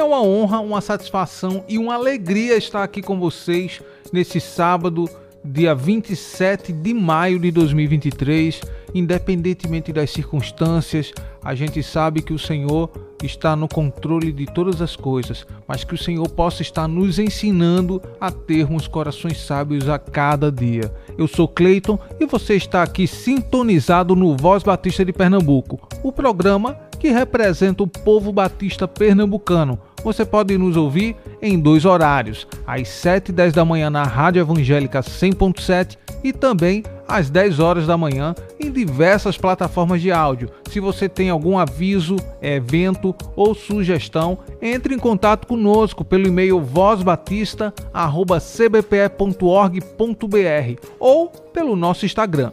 é uma honra, uma satisfação e uma alegria estar aqui com vocês nesse sábado, dia 27 de maio de 2023. Independentemente das circunstâncias, a gente sabe que o Senhor está no controle de todas as coisas, mas que o Senhor possa estar nos ensinando a termos corações sábios a cada dia. Eu sou Cleiton e você está aqui sintonizado no Voz Batista de Pernambuco, o programa que representa o povo batista pernambucano. Você pode nos ouvir em dois horários, às 7 e 10 da manhã na Rádio Evangélica 100.7 e também às 10 horas da manhã em diversas plataformas de áudio. Se você tem algum aviso, evento ou sugestão, entre em contato conosco pelo e-mail vozbatista@cbpe.org.br ou pelo nosso Instagram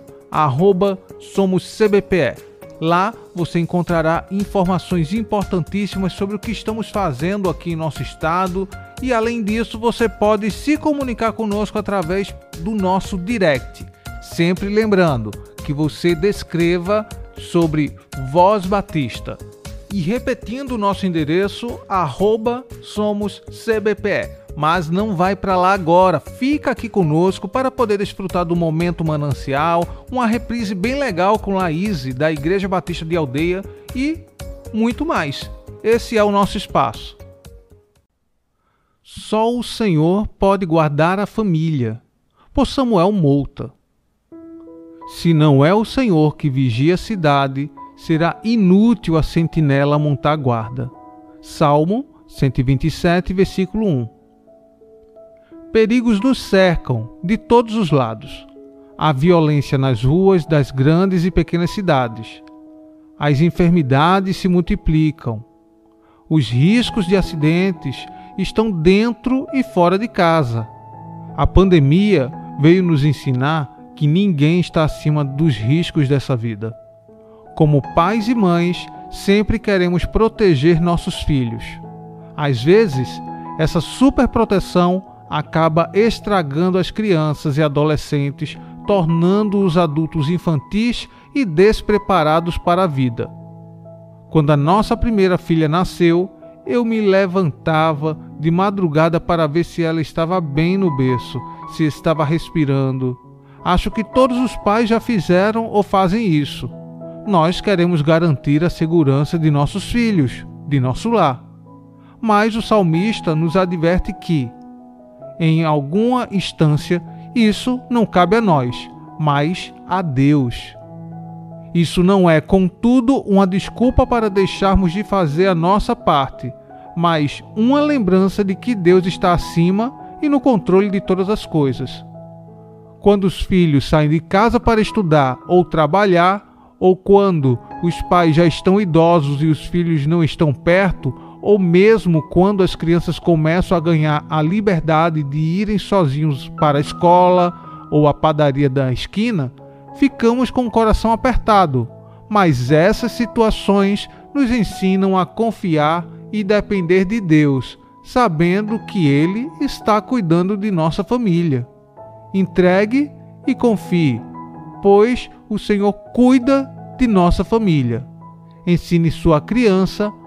@somoscbpe. Lá você encontrará informações importantíssimas sobre o que estamos fazendo aqui em nosso estado e além disso você pode se comunicar conosco através do nosso direct. Sempre lembrando que você descreva sobre Voz Batista. E repetindo o nosso endereço, arroba somos CBPE mas não vai para lá agora. Fica aqui conosco para poder desfrutar do momento manancial, uma reprise bem legal com Laís da Igreja Batista de Aldeia e muito mais. Esse é o nosso espaço. Só o Senhor pode guardar a família, por Samuel Mouta. Se não é o Senhor que vigia a cidade, será inútil a sentinela montar guarda. Salmo 127, versículo 1. Perigos nos cercam de todos os lados. Há violência nas ruas das grandes e pequenas cidades. As enfermidades se multiplicam. Os riscos de acidentes estão dentro e fora de casa. A pandemia veio nos ensinar que ninguém está acima dos riscos dessa vida. Como pais e mães, sempre queremos proteger nossos filhos. Às vezes, essa superproteção acaba estragando as crianças e adolescentes, tornando-os adultos infantis e despreparados para a vida. Quando a nossa primeira filha nasceu, eu me levantava de madrugada para ver se ela estava bem no berço, se estava respirando. Acho que todos os pais já fizeram ou fazem isso. Nós queremos garantir a segurança de nossos filhos, de nosso lar. Mas o salmista nos adverte que, em alguma instância, isso não cabe a nós, mas a Deus. Isso não é, contudo, uma desculpa para deixarmos de fazer a nossa parte, mas uma lembrança de que Deus está acima e no controle de todas as coisas. Quando os filhos saem de casa para estudar ou trabalhar, ou quando os pais já estão idosos e os filhos não estão perto, ou mesmo quando as crianças começam a ganhar a liberdade de irem sozinhos para a escola ou a padaria da esquina, ficamos com o coração apertado. Mas essas situações nos ensinam a confiar e depender de Deus, sabendo que Ele está cuidando de nossa família. Entregue e confie, pois o Senhor cuida de nossa família. Ensine sua criança a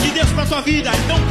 De Deus para tua vida. Então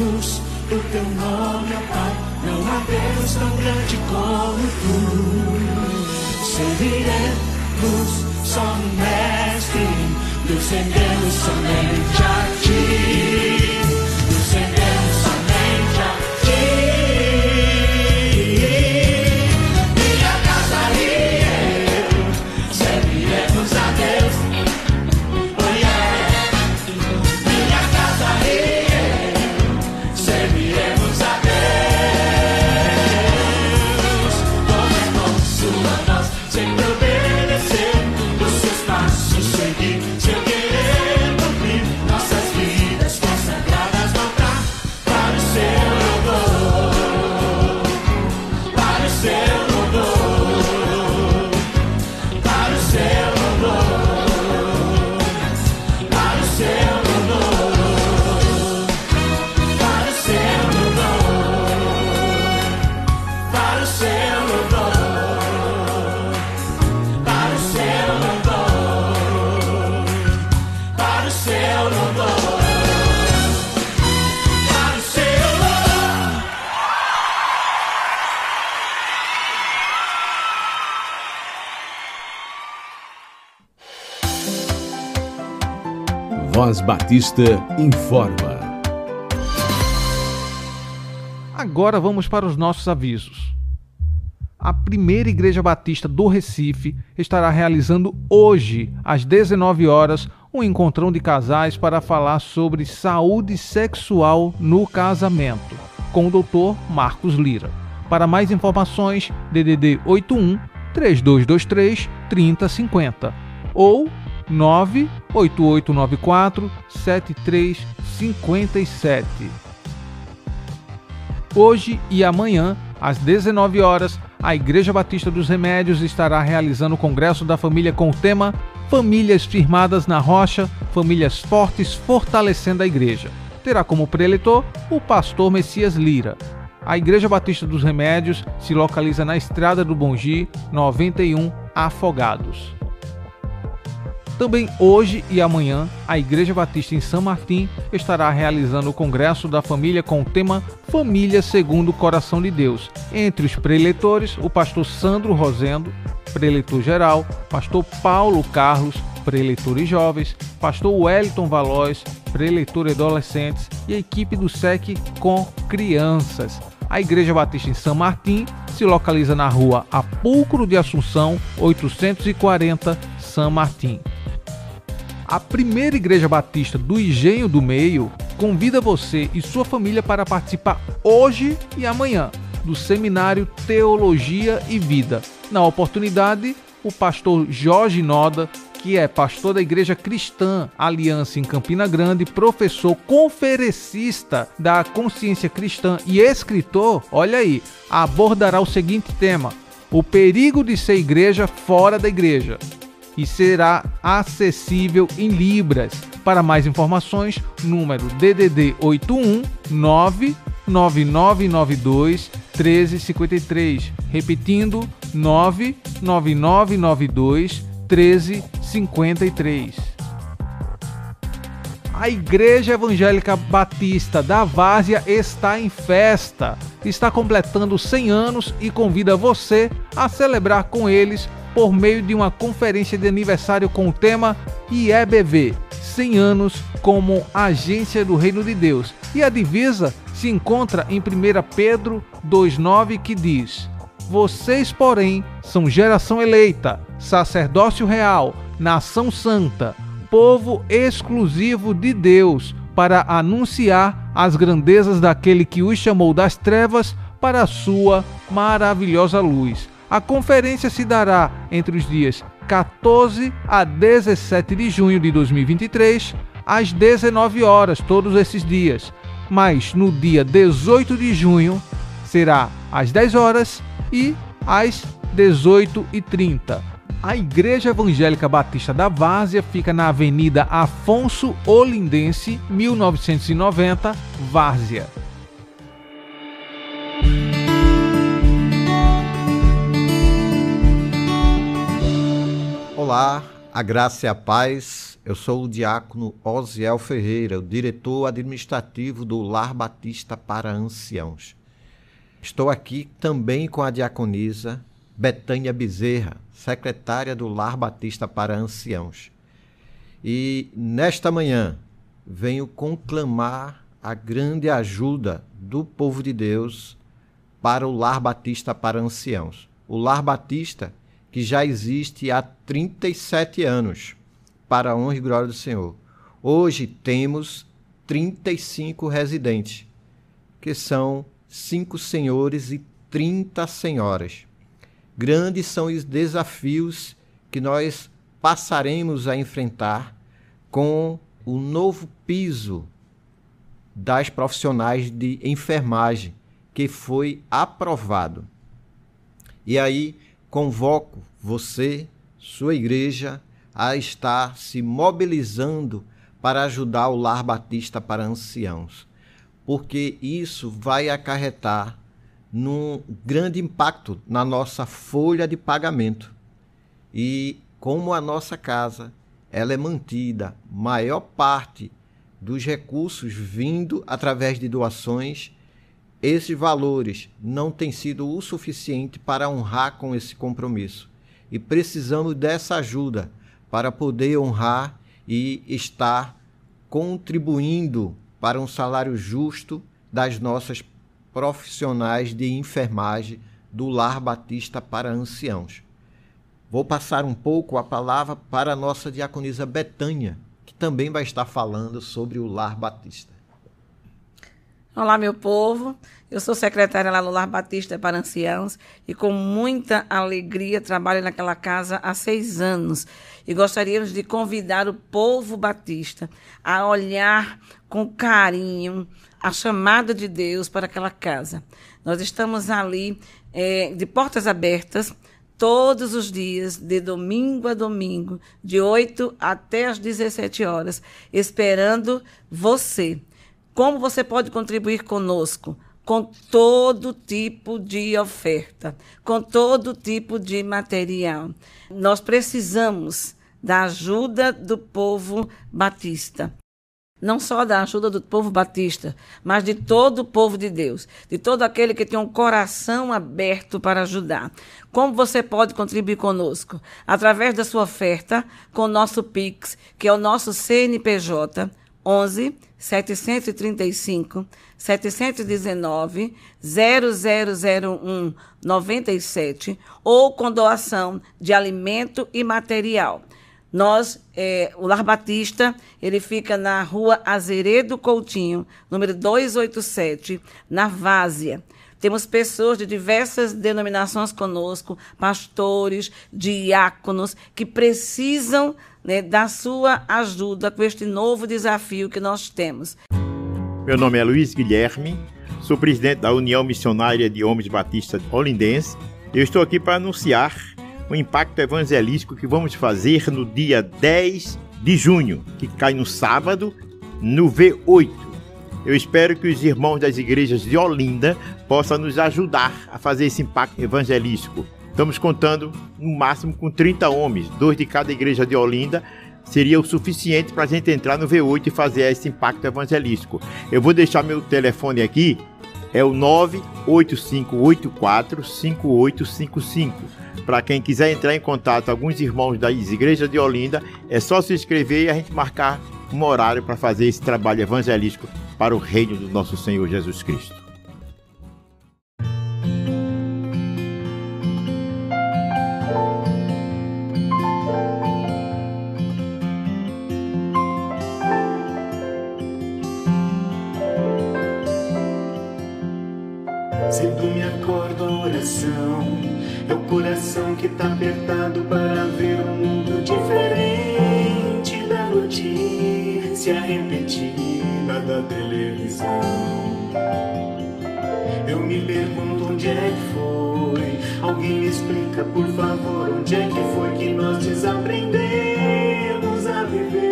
Bendiremos o teu nome, ó Pai. Não há Deus tão grande como tu. Serviremos só no Mestre, nos rendemos somente a ti. Batista informa. Agora vamos para os nossos avisos. A primeira Igreja Batista do Recife estará realizando hoje, às 19 horas, um encontrão de casais para falar sobre saúde sexual no casamento, com o Dr. Marcos Lira. Para mais informações, DDD 81 3223 3050 ou 98894 7357. Hoje e amanhã, às 19 horas, a Igreja Batista dos Remédios estará realizando o Congresso da Família com o tema Famílias Firmadas na Rocha, Famílias Fortes Fortalecendo a Igreja. Terá como preletor o pastor Messias Lira. A Igreja Batista dos Remédios se localiza na Estrada do Bongi, 91 Afogados. Também hoje e amanhã, a Igreja Batista em São Martim estará realizando o Congresso da Família com o tema Família segundo o Coração de Deus. Entre os preletores, o pastor Sandro Rosendo, preletor geral, pastor Paulo Carlos, preletor e jovens, pastor Wellington Valois, preletor e adolescentes e a equipe do SEC com crianças. A Igreja Batista em São Martim se localiza na rua Apulcro de Assunção, 840, São Martim. A primeira Igreja Batista do Engenho do Meio convida você e sua família para participar hoje e amanhã do seminário Teologia e Vida. Na oportunidade, o pastor Jorge Noda, que é pastor da Igreja Cristã Aliança em Campina Grande, professor conferencista da consciência cristã e escritor, olha aí, abordará o seguinte tema: o perigo de ser igreja fora da igreja e será acessível em libras. Para mais informações, número DDD 81 99992 1353. Repetindo, 99992 1353. A Igreja Evangélica Batista da Várzea está em festa. Está completando 100 anos e convida você a celebrar com eles por meio de uma conferência de aniversário com o tema IEBV 100 anos como agência do Reino de Deus. E a divisa se encontra em 1 Pedro 2,9 que diz: Vocês, porém, são geração eleita, sacerdócio real, nação santa, povo exclusivo de Deus, para anunciar as grandezas daquele que os chamou das trevas para a sua maravilhosa luz. A conferência se dará entre os dias 14 a 17 de junho de 2023, às 19 horas, todos esses dias. Mas no dia 18 de junho será às 10 horas e às 18h30. A Igreja Evangélica Batista da Várzea fica na Avenida Afonso Olindense, 1990, Várzea. Olá, a graça e a paz. Eu sou o diácono Osiel Ferreira, o diretor administrativo do Lar Batista para Anciãos. Estou aqui também com a diaconisa Betânia Bezerra, secretária do Lar Batista para Anciãos. E nesta manhã venho conclamar a grande ajuda do povo de Deus para o Lar Batista para Anciãos. O Lar Batista que já existe há 37 anos, para a honra e glória do Senhor. Hoje temos 35 residentes, que são cinco senhores e 30 senhoras. Grandes são os desafios que nós passaremos a enfrentar com o novo piso das profissionais de enfermagem que foi aprovado. E aí convoco você, sua igreja, a estar se mobilizando para ajudar o Lar Batista para anciãos, porque isso vai acarretar num grande impacto na nossa folha de pagamento. E como a nossa casa ela é mantida, maior parte dos recursos vindo através de doações, esses valores não têm sido o suficiente para honrar com esse compromisso. E precisamos dessa ajuda para poder honrar e estar contribuindo para um salário justo das nossas profissionais de enfermagem do Lar Batista para Anciãos. Vou passar um pouco a palavra para a nossa diaconisa Betânia, que também vai estar falando sobre o Lar Batista. Olá, meu povo. Eu sou secretária lá no Lar Batista para Anciãos e com muita alegria trabalho naquela casa há seis anos. E gostaríamos de convidar o povo batista a olhar com carinho a chamada de Deus para aquela casa. Nós estamos ali é, de portas abertas todos os dias, de domingo a domingo, de 8 até as 17 horas, esperando você. Como você pode contribuir conosco? Com todo tipo de oferta, com todo tipo de material. Nós precisamos da ajuda do povo batista não só da ajuda do povo batista, mas de todo o povo de Deus, de todo aquele que tem um coração aberto para ajudar. Como você pode contribuir conosco? Através da sua oferta com o nosso Pix, que é o nosso CNPJ 11 735 719 0001 97 ou com doação de alimento e material. Nós, é, o Lar Batista, ele fica na rua Azeredo Coutinho, número 287, na Várzea. Temos pessoas de diversas denominações conosco, pastores, diáconos, que precisam né, da sua ajuda com este novo desafio que nós temos. Meu nome é Luiz Guilherme, sou presidente da União Missionária de Homens Batistas Olindense. Eu estou aqui para anunciar o impacto evangelístico que vamos fazer no dia 10 de junho, que cai no sábado, no V8. Eu espero que os irmãos das igrejas de Olinda possam nos ajudar a fazer esse impacto evangelístico. Estamos contando no máximo com 30 homens, dois de cada igreja de Olinda, seria o suficiente para a gente entrar no V8 e fazer esse impacto evangelístico. Eu vou deixar meu telefone aqui, é o 98584 5855 para quem quiser entrar em contato, alguns irmãos das igrejas de Olinda, é só se inscrever e a gente marcar um horário para fazer esse trabalho evangelístico para o reino do nosso Senhor Jesus Cristo. Apertado para ver um mundo diferente da notícia repetida da televisão. Eu me pergunto onde é que foi. Alguém me explica, por favor, onde é que foi que nós desaprendemos a viver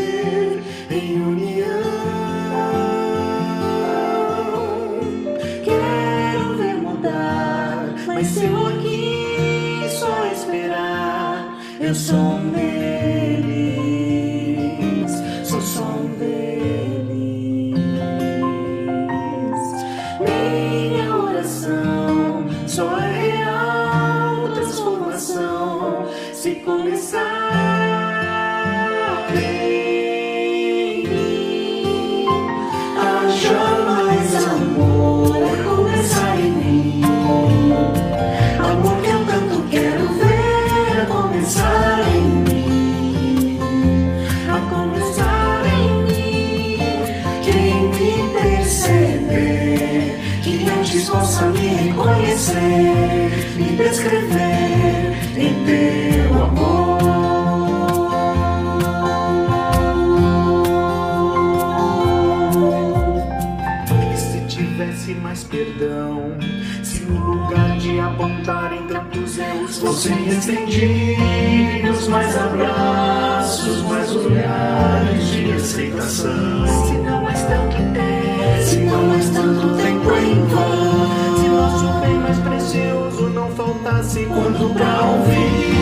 ver mudar, possa me reconhecer, me descrever em teu amor. E se tivesse mais perdão, se no lugar de apontarem tantos erros fossem estendidos mais abraços, mais olhares de aceitação. Não mais tanto tempo em vão, se nosso bem mais precioso não faltasse quando pra ouvir,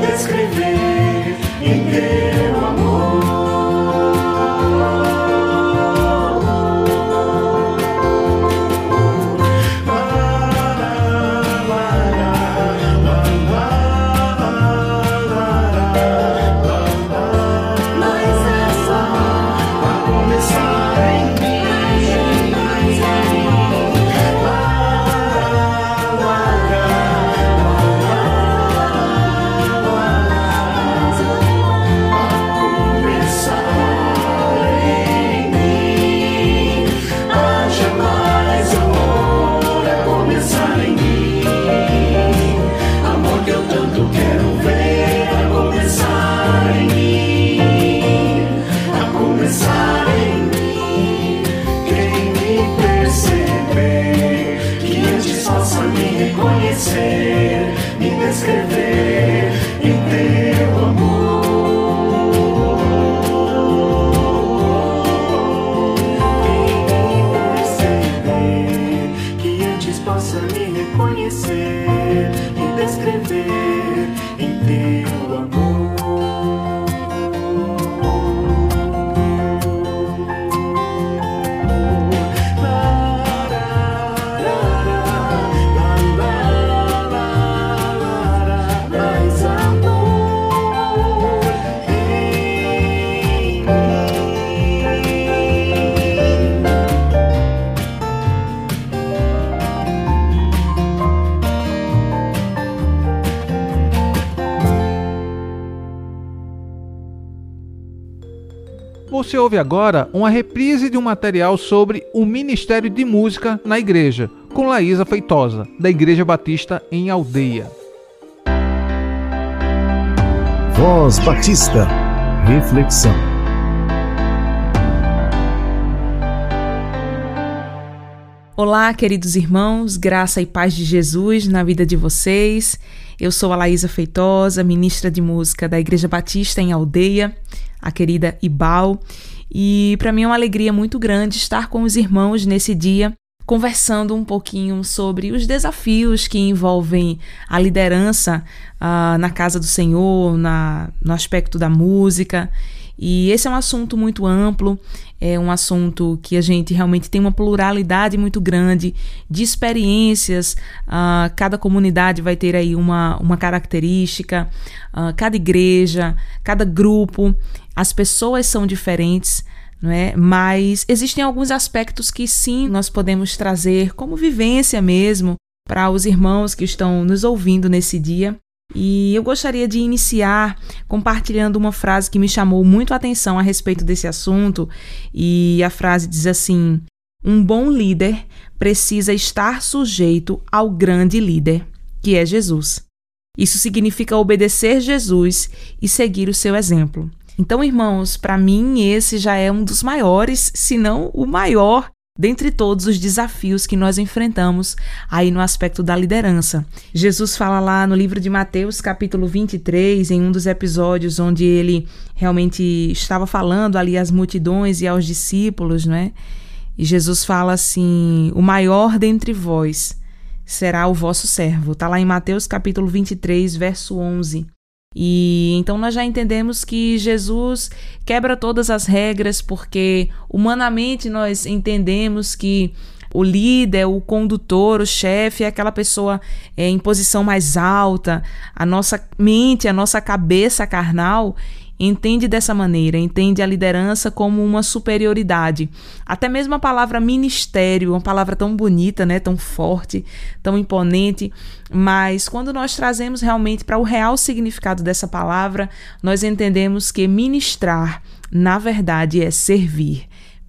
descrever em teu Você ouve agora uma reprise de um material sobre o Ministério de Música na Igreja, com Laísa Feitosa, da Igreja Batista em Aldeia. Voz Batista. Reflexão. Olá, queridos irmãos, graça e paz de Jesus na vida de vocês. Eu sou a Laísa Feitosa, ministra de música da Igreja Batista em Aldeia, a querida Ibal. E para mim é uma alegria muito grande estar com os irmãos nesse dia, conversando um pouquinho sobre os desafios que envolvem a liderança ah, na casa do Senhor, na, no aspecto da música. E esse é um assunto muito amplo, é um assunto que a gente realmente tem uma pluralidade muito grande de experiências. ah, cada comunidade vai ter aí uma, uma característica, ah, cada igreja, cada grupo, as pessoas são diferentes. não é? Mas existem alguns aspectos que sim nós podemos trazer como vivência mesmo para os irmãos que estão nos ouvindo nesse dia. E eu gostaria de iniciar compartilhando uma frase que me chamou muito a atenção a respeito desse assunto. E a frase diz assim: Um bom líder precisa estar sujeito ao grande líder, que é Jesus. Isso significa obedecer Jesus e seguir o seu exemplo. Então, irmãos, para mim esse já é um dos maiores, se não o maior, dentre todos os desafios que nós enfrentamos aí no aspecto da liderança. Jesus fala lá no livro de Mateus, capítulo 23, em um dos episódios onde ele realmente estava falando ali às multidões e aos discípulos, não é? E Jesus fala assim: "O maior dentre vós será o vosso servo". Está lá em Mateus capítulo 23, verso 11. E então nós já entendemos que Jesus quebra todas as regras, porque humanamente nós entendemos que o líder, o condutor, o chefe é aquela pessoa é, em posição mais alta. A nossa mente, a nossa cabeça carnal entende dessa maneira, entende a liderança como uma superioridade. Até mesmo a palavra ministério, uma palavra tão bonita, né, tão forte, tão imponente, mas quando nós trazemos realmente para o real significado dessa palavra, nós entendemos que ministrar, na verdade, é servir.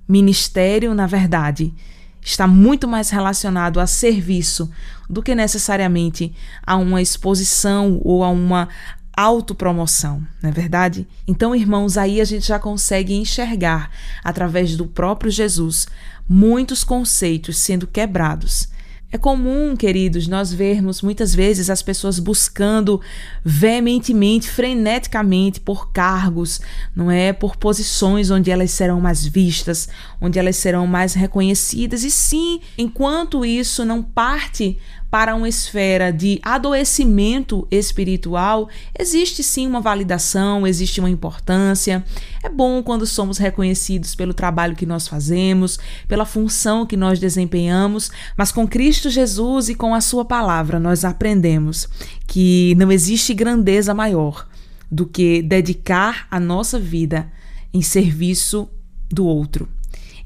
Ministério, na verdade, está muito mais relacionado a serviço do que necessariamente a uma exposição ou a uma autopromoção, não é verdade? Então, irmãos, aí a gente já consegue enxergar, através do próprio Jesus, muitos conceitos sendo quebrados. É comum, queridos, nós vermos muitas vezes as pessoas buscando veementemente, freneticamente por cargos, não é? Por posições onde elas serão mais vistas, onde elas serão mais reconhecidas. E sim, enquanto isso não parte para uma esfera de adoecimento espiritual, existe sim uma validação, existe uma importância. É bom quando somos reconhecidos pelo trabalho que nós fazemos, pela função que nós desempenhamos, mas com Cristo Jesus e com a Sua palavra nós aprendemos que não existe grandeza maior do que dedicar a nossa vida em serviço do outro,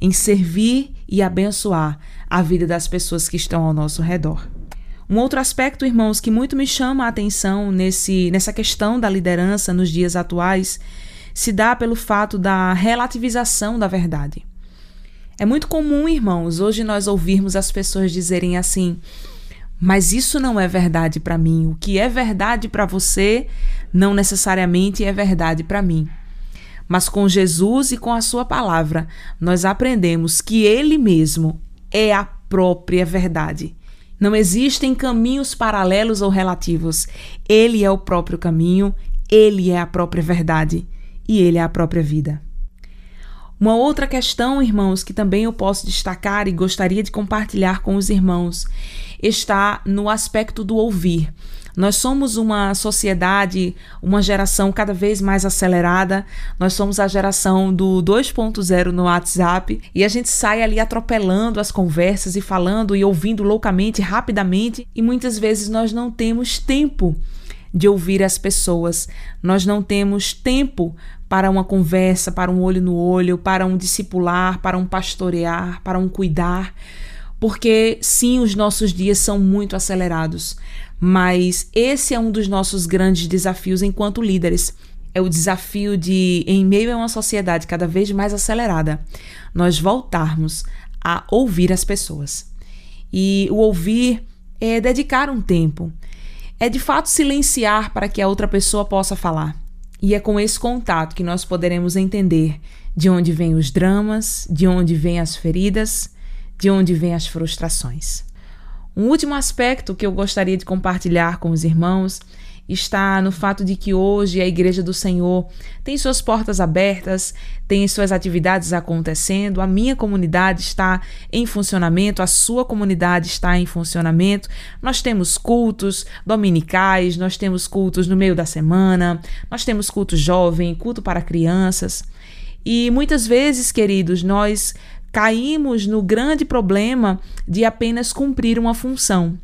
em servir e abençoar a vida das pessoas que estão ao nosso redor. Um outro aspecto, irmãos, que muito me chama a atenção nesse, nessa questão da liderança nos dias atuais se dá pelo fato da relativização da verdade. É muito comum, irmãos, hoje nós ouvirmos as pessoas dizerem assim: mas isso não é verdade para mim. O que é verdade para você não necessariamente é verdade para mim. Mas com Jesus e com a Sua palavra, nós aprendemos que Ele mesmo é a própria verdade. Não existem caminhos paralelos ou relativos. Ele é o próprio caminho, ele é a própria verdade e ele é a própria vida. Uma outra questão, irmãos, que também eu posso destacar e gostaria de compartilhar com os irmãos, está no aspecto do ouvir. Nós somos uma sociedade, uma geração cada vez mais acelerada. Nós somos a geração do 2.0 no WhatsApp e a gente sai ali atropelando as conversas e falando e ouvindo loucamente, rapidamente, e muitas vezes nós não temos tempo de ouvir as pessoas. Nós não temos tempo para uma conversa, para um olho no olho, para um discipular, para um pastorear, para um cuidar. Porque sim, os nossos dias são muito acelerados. Mas esse é um dos nossos grandes desafios enquanto líderes. É o desafio de, em meio a uma sociedade cada vez mais acelerada, nós voltarmos a ouvir as pessoas. E o ouvir é dedicar um tempo, é de fato silenciar para que a outra pessoa possa falar. E é com esse contato que nós poderemos entender de onde vêm os dramas, de onde vêm as feridas, de onde vêm as frustrações. Um último aspecto que eu gostaria de compartilhar com os irmãos está no fato de que hoje a Igreja do Senhor tem suas portas abertas, tem suas atividades acontecendo, a minha comunidade está em funcionamento, a sua comunidade está em funcionamento. Nós temos cultos dominicais, nós temos cultos no meio da semana, nós temos culto jovem, culto para crianças. E muitas vezes, queridos, nós caímos no grande problema de apenas cumprir uma função.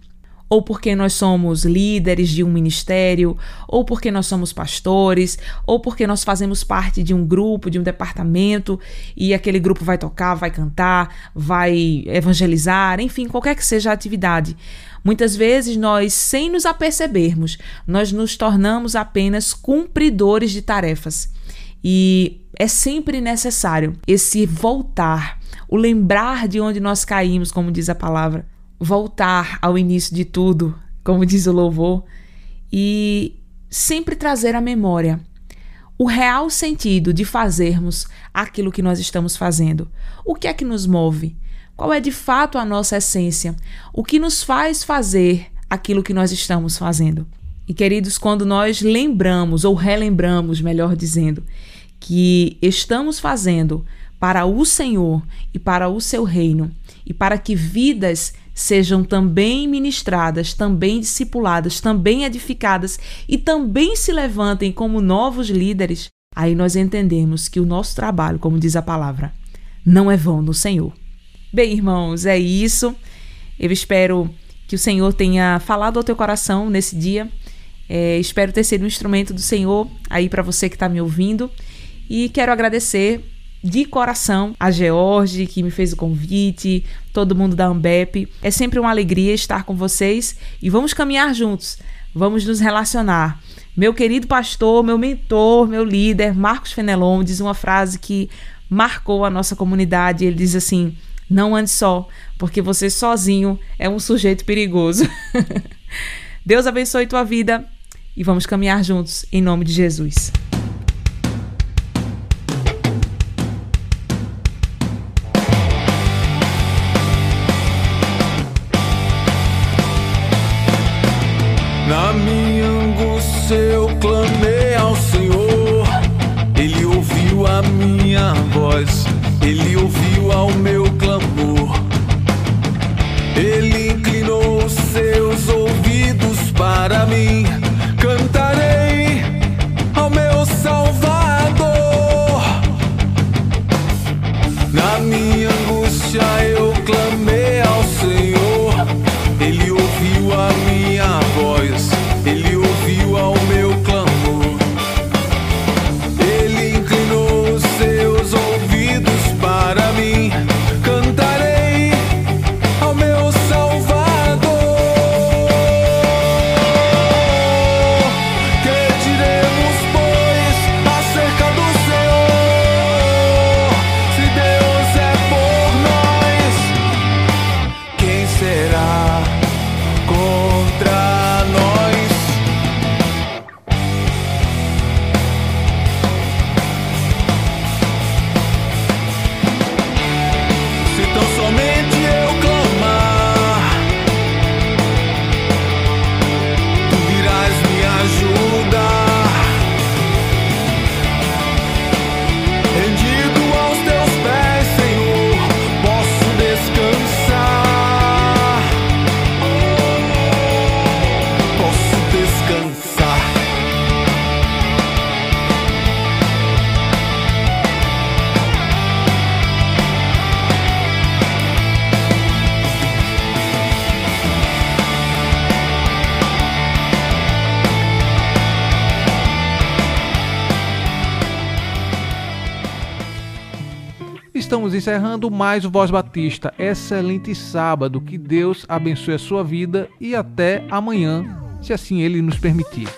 Ou porque nós somos líderes de um ministério, ou porque nós somos pastores, ou porque nós fazemos parte de um grupo, de um departamento, e aquele grupo vai tocar, vai cantar, vai evangelizar, enfim, qualquer que seja a atividade. Muitas vezes nós, sem nos apercebermos, nós nos tornamos apenas cumpridores de tarefas. E é sempre necessário esse voltar, o lembrar de onde nós caímos, como diz a palavra, voltar ao início de tudo, como diz o louvor, e sempre trazer à memória o real sentido de fazermos aquilo que nós estamos fazendo. O que é que nos move? Qual é de fato a nossa essência? O que nos faz fazer aquilo que nós estamos fazendo? E queridos, quando nós lembramos ou relembramos, melhor dizendo, que estamos fazendo para o Senhor e para o seu reino e para que vidas sejam também ministradas, também discipuladas, também edificadas e também se levantem como novos líderes, aí nós entendemos que o nosso trabalho, como diz a palavra, não é vão no Senhor. Bem, irmãos, é isso. Eu espero que o Senhor tenha falado ao teu coração nesse dia. É, espero ter sido um instrumento do Senhor aí para você que está me ouvindo. E quero agradecer de coração a George, que me fez o convite, todo mundo da Ambep. É sempre uma alegria estar com vocês e vamos caminhar juntos, vamos nos relacionar. Meu querido pastor, meu mentor, meu líder, Marcos Fenelon, diz uma frase que marcou a nossa comunidade. Ele diz assim: Não ande só, porque você sozinho é um sujeito perigoso. Deus abençoe tua vida e vamos caminhar juntos em nome de Jesus. Estamos encerrando mais o Voz Batista. Excelente sábado. Que Deus abençoe a sua vida e até amanhã, se assim Ele nos permitir.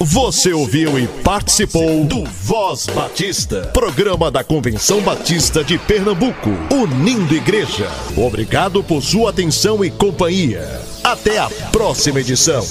Você ouviu e participou do Voz Batista, programa da Convenção Batista de Pernambuco, unindo igreja. Obrigado por sua atenção e companhia. Até a próxima edição.